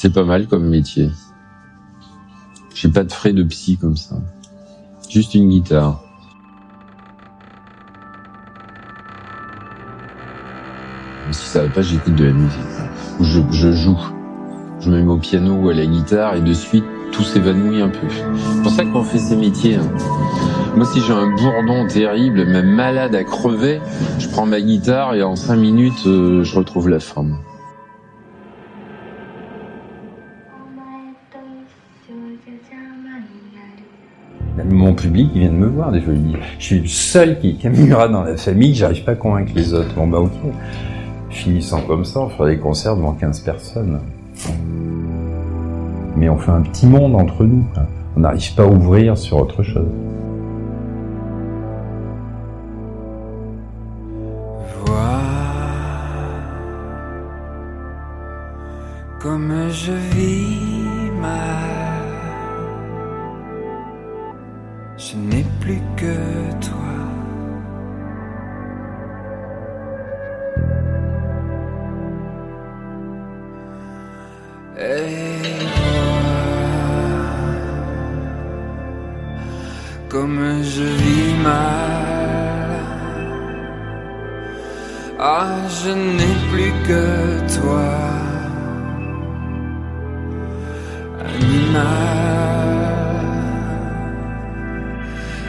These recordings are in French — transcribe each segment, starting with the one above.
C'est pas mal comme métier. J'ai pas de frais de psy comme ça. Juste une guitare. Si ça va pas, j'écoute de la musique. Ou je, je joue. Je me mets au piano ou à la guitare et de suite, tout s'évanouit un peu. C'est pour ça qu'on fait ces métiers. hein. Moi, si j'ai un bourdon terrible, même malade à crever, je prends ma guitare et en cinq minutes, euh, je retrouve la forme. Public, il vient de me voir, je suis le seul qui caméra dans la famille, j'arrive pas à convaincre les autres. Bon bah ok. Finissant comme ça, on fera des concerts devant 15 personnes. Mais on fait un petit monde entre nous. On n'arrive pas à ouvrir sur autre chose. comme je vis je n'ai plus que toi. Animal.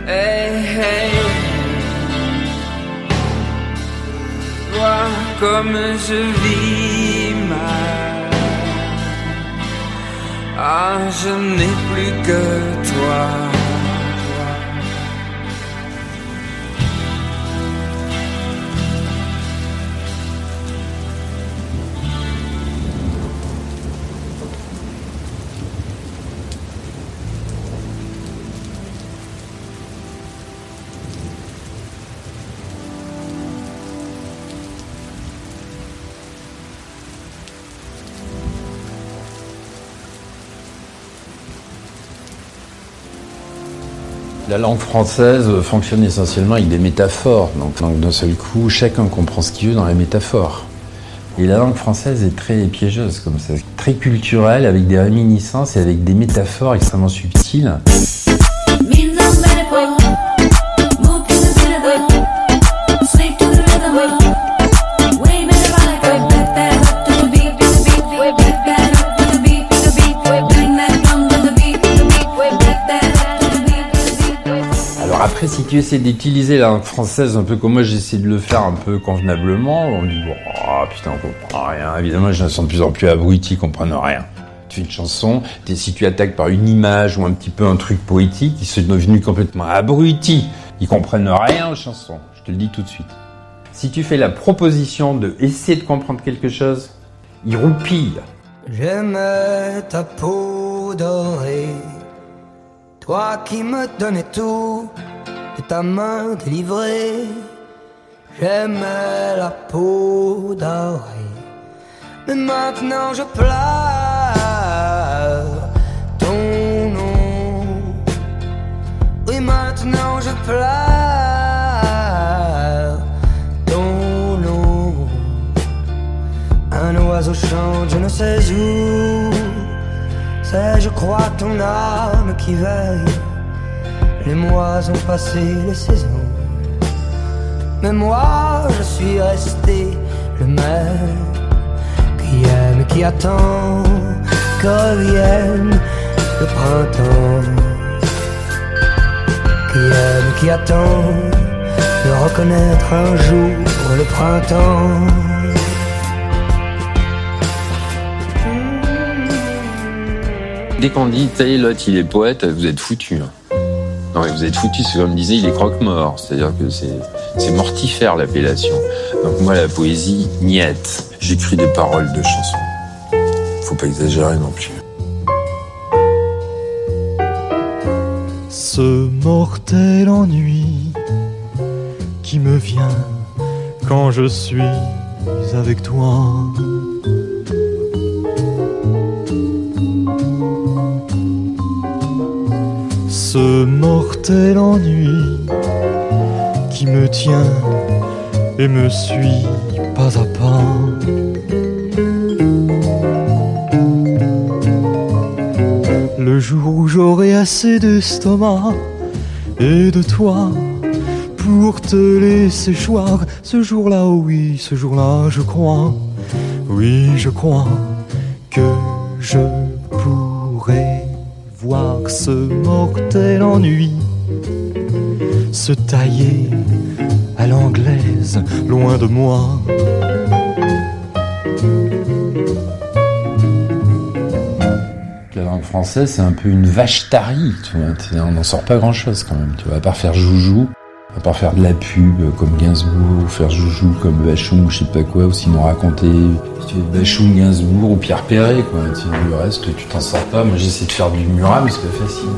Hey. Vois comme je vis mal. Ah, je n'ai plus que toi. La langue française fonctionne essentiellement avec des métaphores. Donc, d'un seul coup, chacun comprend ce qu'il veut dans les métaphores. Et la langue française est très piégeuse comme ça, très culturelle, avec des réminiscences et avec des métaphores extrêmement subtiles. Après, si tu essaies d'utiliser la langue française un peu comme moi, j'essaie de le faire un peu convenablement, on dit bon, oh, putain, on comprend rien. Évidemment, je me sens de plus en plus abruti, ils comprennent rien. Tu fais une chanson, si tu attaques par une image ou un petit peu un truc poétique, ils sont devenus complètement abrutis. Ils comprennent rien aux chansons. Je te le dis tout de suite. Si tu fais la proposition de essayer de comprendre quelque chose, ils roupillent. J'aimais ta peau dorée, toi qui me donnais tout ta main délivrée. J'aimais la peau dorée, mais maintenant je pleure ton nom. Oui, maintenant je pleure ton nom. Un oiseau chante, je ne sais où. C'est, je crois, ton âme qui veille. Les mois ont passé, les saisons. Mais moi, je suis resté le même qui aime, qui attend que revienne le printemps. Qui aime, qui attend de reconnaître un jour le printemps. Dès qu'on dit, l'autre, il est poète, vous êtes foutu. Non, mais vous êtes foutu, c'est comme disait, il est croque-mort. C'est-à-dire que c'est, c'est mortifère l'appellation. Donc moi, la poésie, niette. J'écris des paroles de chansons. Faut pas exagérer non plus. Ce mortel ennui qui me vient quand je suis avec toi. Mortel ennui qui me tient et me suit pas à pas. le jour où j'aurai assez d'estomac et de toi pour te laisser choir. Ce jour-là, oui, ce jour-là, je crois, oui, je crois que je pourrais voir ce mortel ennui se tailler à l'anglaise, loin de moi. La langue française, c'est un peu une vache tarie, tu vois. On n'en sort pas grand-chose quand même, tu vois, à part faire joujou, à part faire de la pub comme Gainsbourg, ou faire joujou comme Bachung ou je sais pas quoi, ou sinon raconter Bachung, Gainsbourg ou Pierre Perret, quoi. Tu le reste, tu t'en sors pas. Moi, j'essaie de faire du murat, mais c'est pas facile.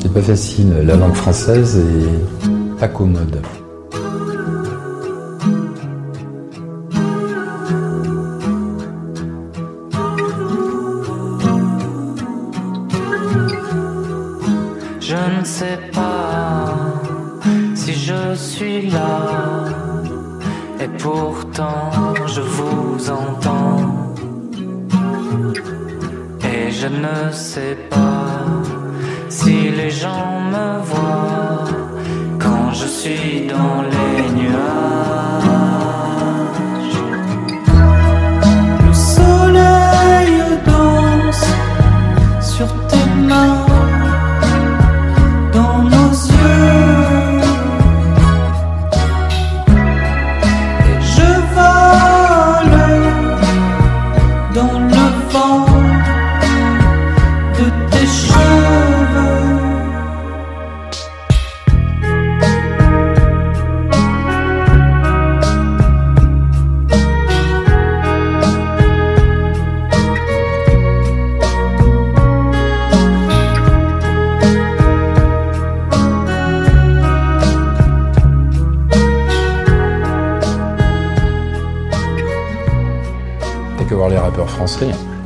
C'est pas facile. La langue française est pas commode. Je ne sais pas si suis là, et pourtant je vous entends. Et je ne sais pas si les gens me voient quand je suis dans les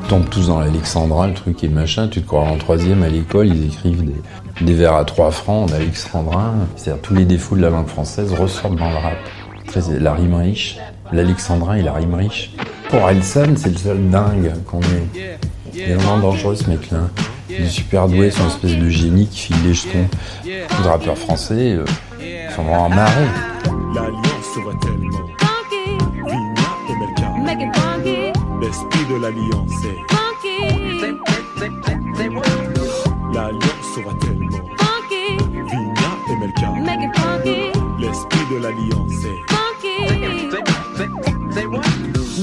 tombent tous dans l'Alexandrin, le truc et machin. Tu te crois en troisième à l'école, ils écrivent des, vers à trois francs en Alexandrin. C'est-à-dire tous les défauts de la langue française ressortent dans le rap. La rime riche, l'Alexandrin et la rime riche. Pour Elson, c'est le seul dingue qu'on ait. Il est vraiment dangereux ce mec-là. Il est super doué, une espèce de génie qui file les jetons. Les rappeurs français, euh, ils sont vraiment marrés. De l'alliance est funky, L'alliance sera tellement funky, Vigna et Melka. make it funky, L'esprit de l'alliance est funky.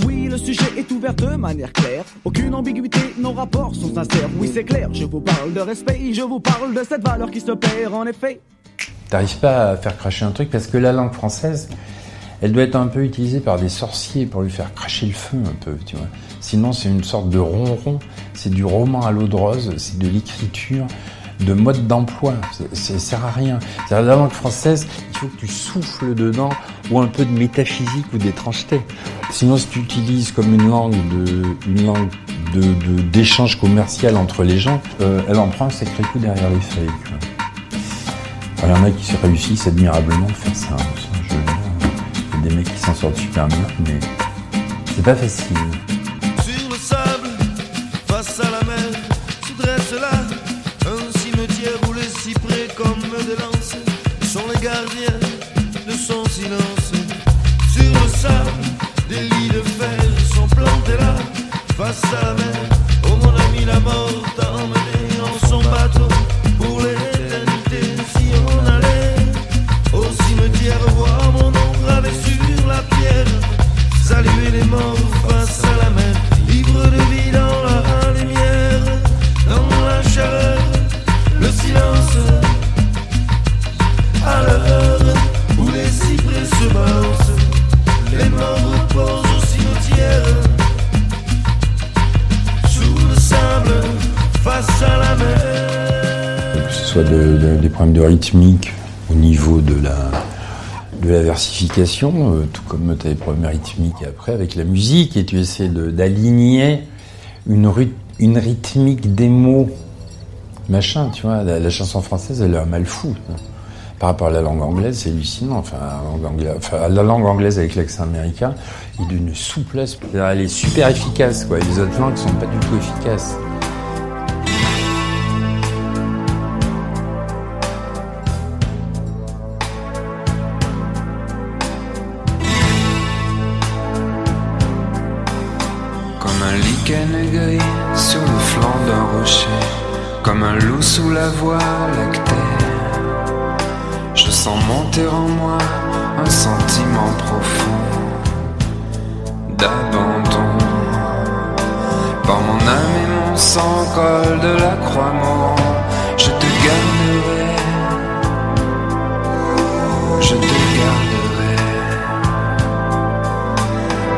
Oui, le sujet est ouvert de manière claire. Aucune ambiguïté, nos rapports sont sincères. Oui, c'est clair, je vous parle de respect, je vous parle de cette valeur qui se perd en effet. T'arrives pas à faire cracher un truc parce que la langue française, elle doit être un peu utilisée par des sorciers pour lui faire cracher le feu un peu, tu vois. Sinon, c'est une sorte de ronron, c'est du roman à l'eau de rose, c'est de l'écriture, de mode d'emploi. Ça sert à rien. C'est-à-dire, la langue française, il faut que tu souffles dedans ou un peu de métaphysique ou d'étrangeté. Sinon, si tu utilises comme une langue de, une langue de, d'échange commercial entre les gens, euh, elle en prend un sacré coup derrière les feuilles. il y en a qui se réussissent admirablement à faire ça. Des mecs qui s'en sortent super bien, mais c'est pas facile. Sur le sable, face à la mer, se dresse là un cimetière où les cyprès comme des lances sont les gardiens de son silence. Sur le sable, des lits de fer sont plantés là, face à la mer. Des problèmes de rythmique au niveau de la, de la versification, euh, tout comme tu as des problèmes rythmiques après avec la musique, et tu essaies d'aligner une, rythmique des mots, machin, tu vois. La, chanson française, elle a un mal fou. vois. Par rapport à la langue anglaise, c'est hallucinant. Enfin, la langue anglaise, avec l'accent américain est d'une souplesse. Elle est super efficace, quoi. Les autres langues sont pas du tout efficaces. En moi un sentiment profond d'abandon. Par mon âme et mon sang, col de la croix morant, je te garderai, je te garderai.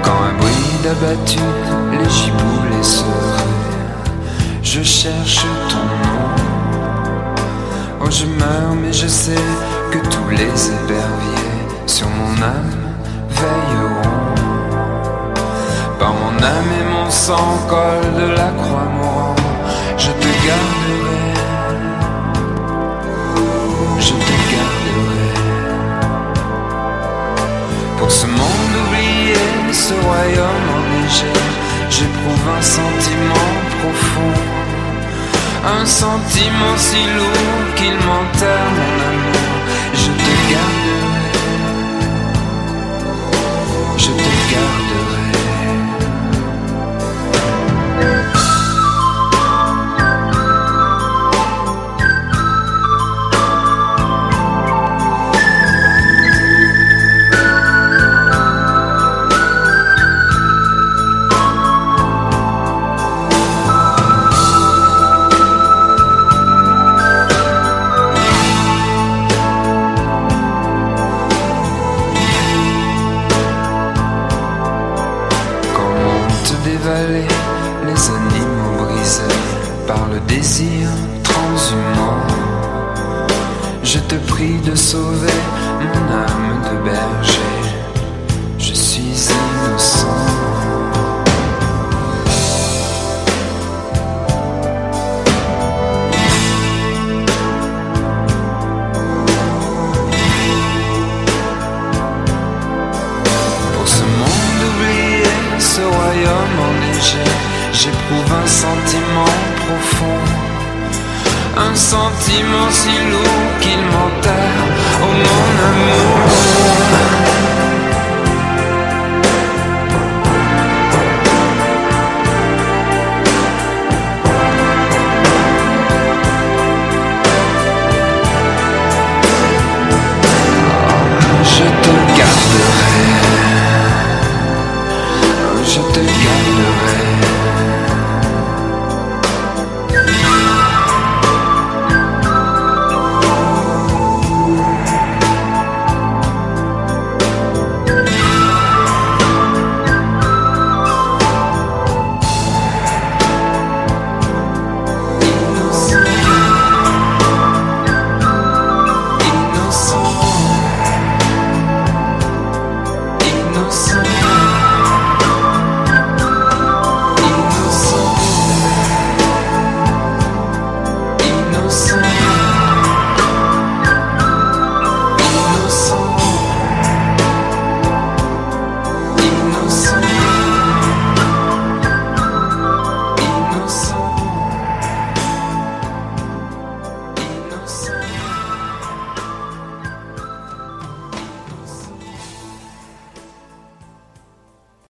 Quand un bruit d'abattu, les giboulées seraient, je cherche ton nom. Oh, je meurs, mais je sais les éperviers sur mon âme veilleront. Par mon âme et mon sang, col de la croix mourant, je te garderai. Je te garderai. Pour ce monde oublié, ce royaume enneigé, j'éprouve un sentiment profond. Un sentiment si lourd qu'il m'enterre Je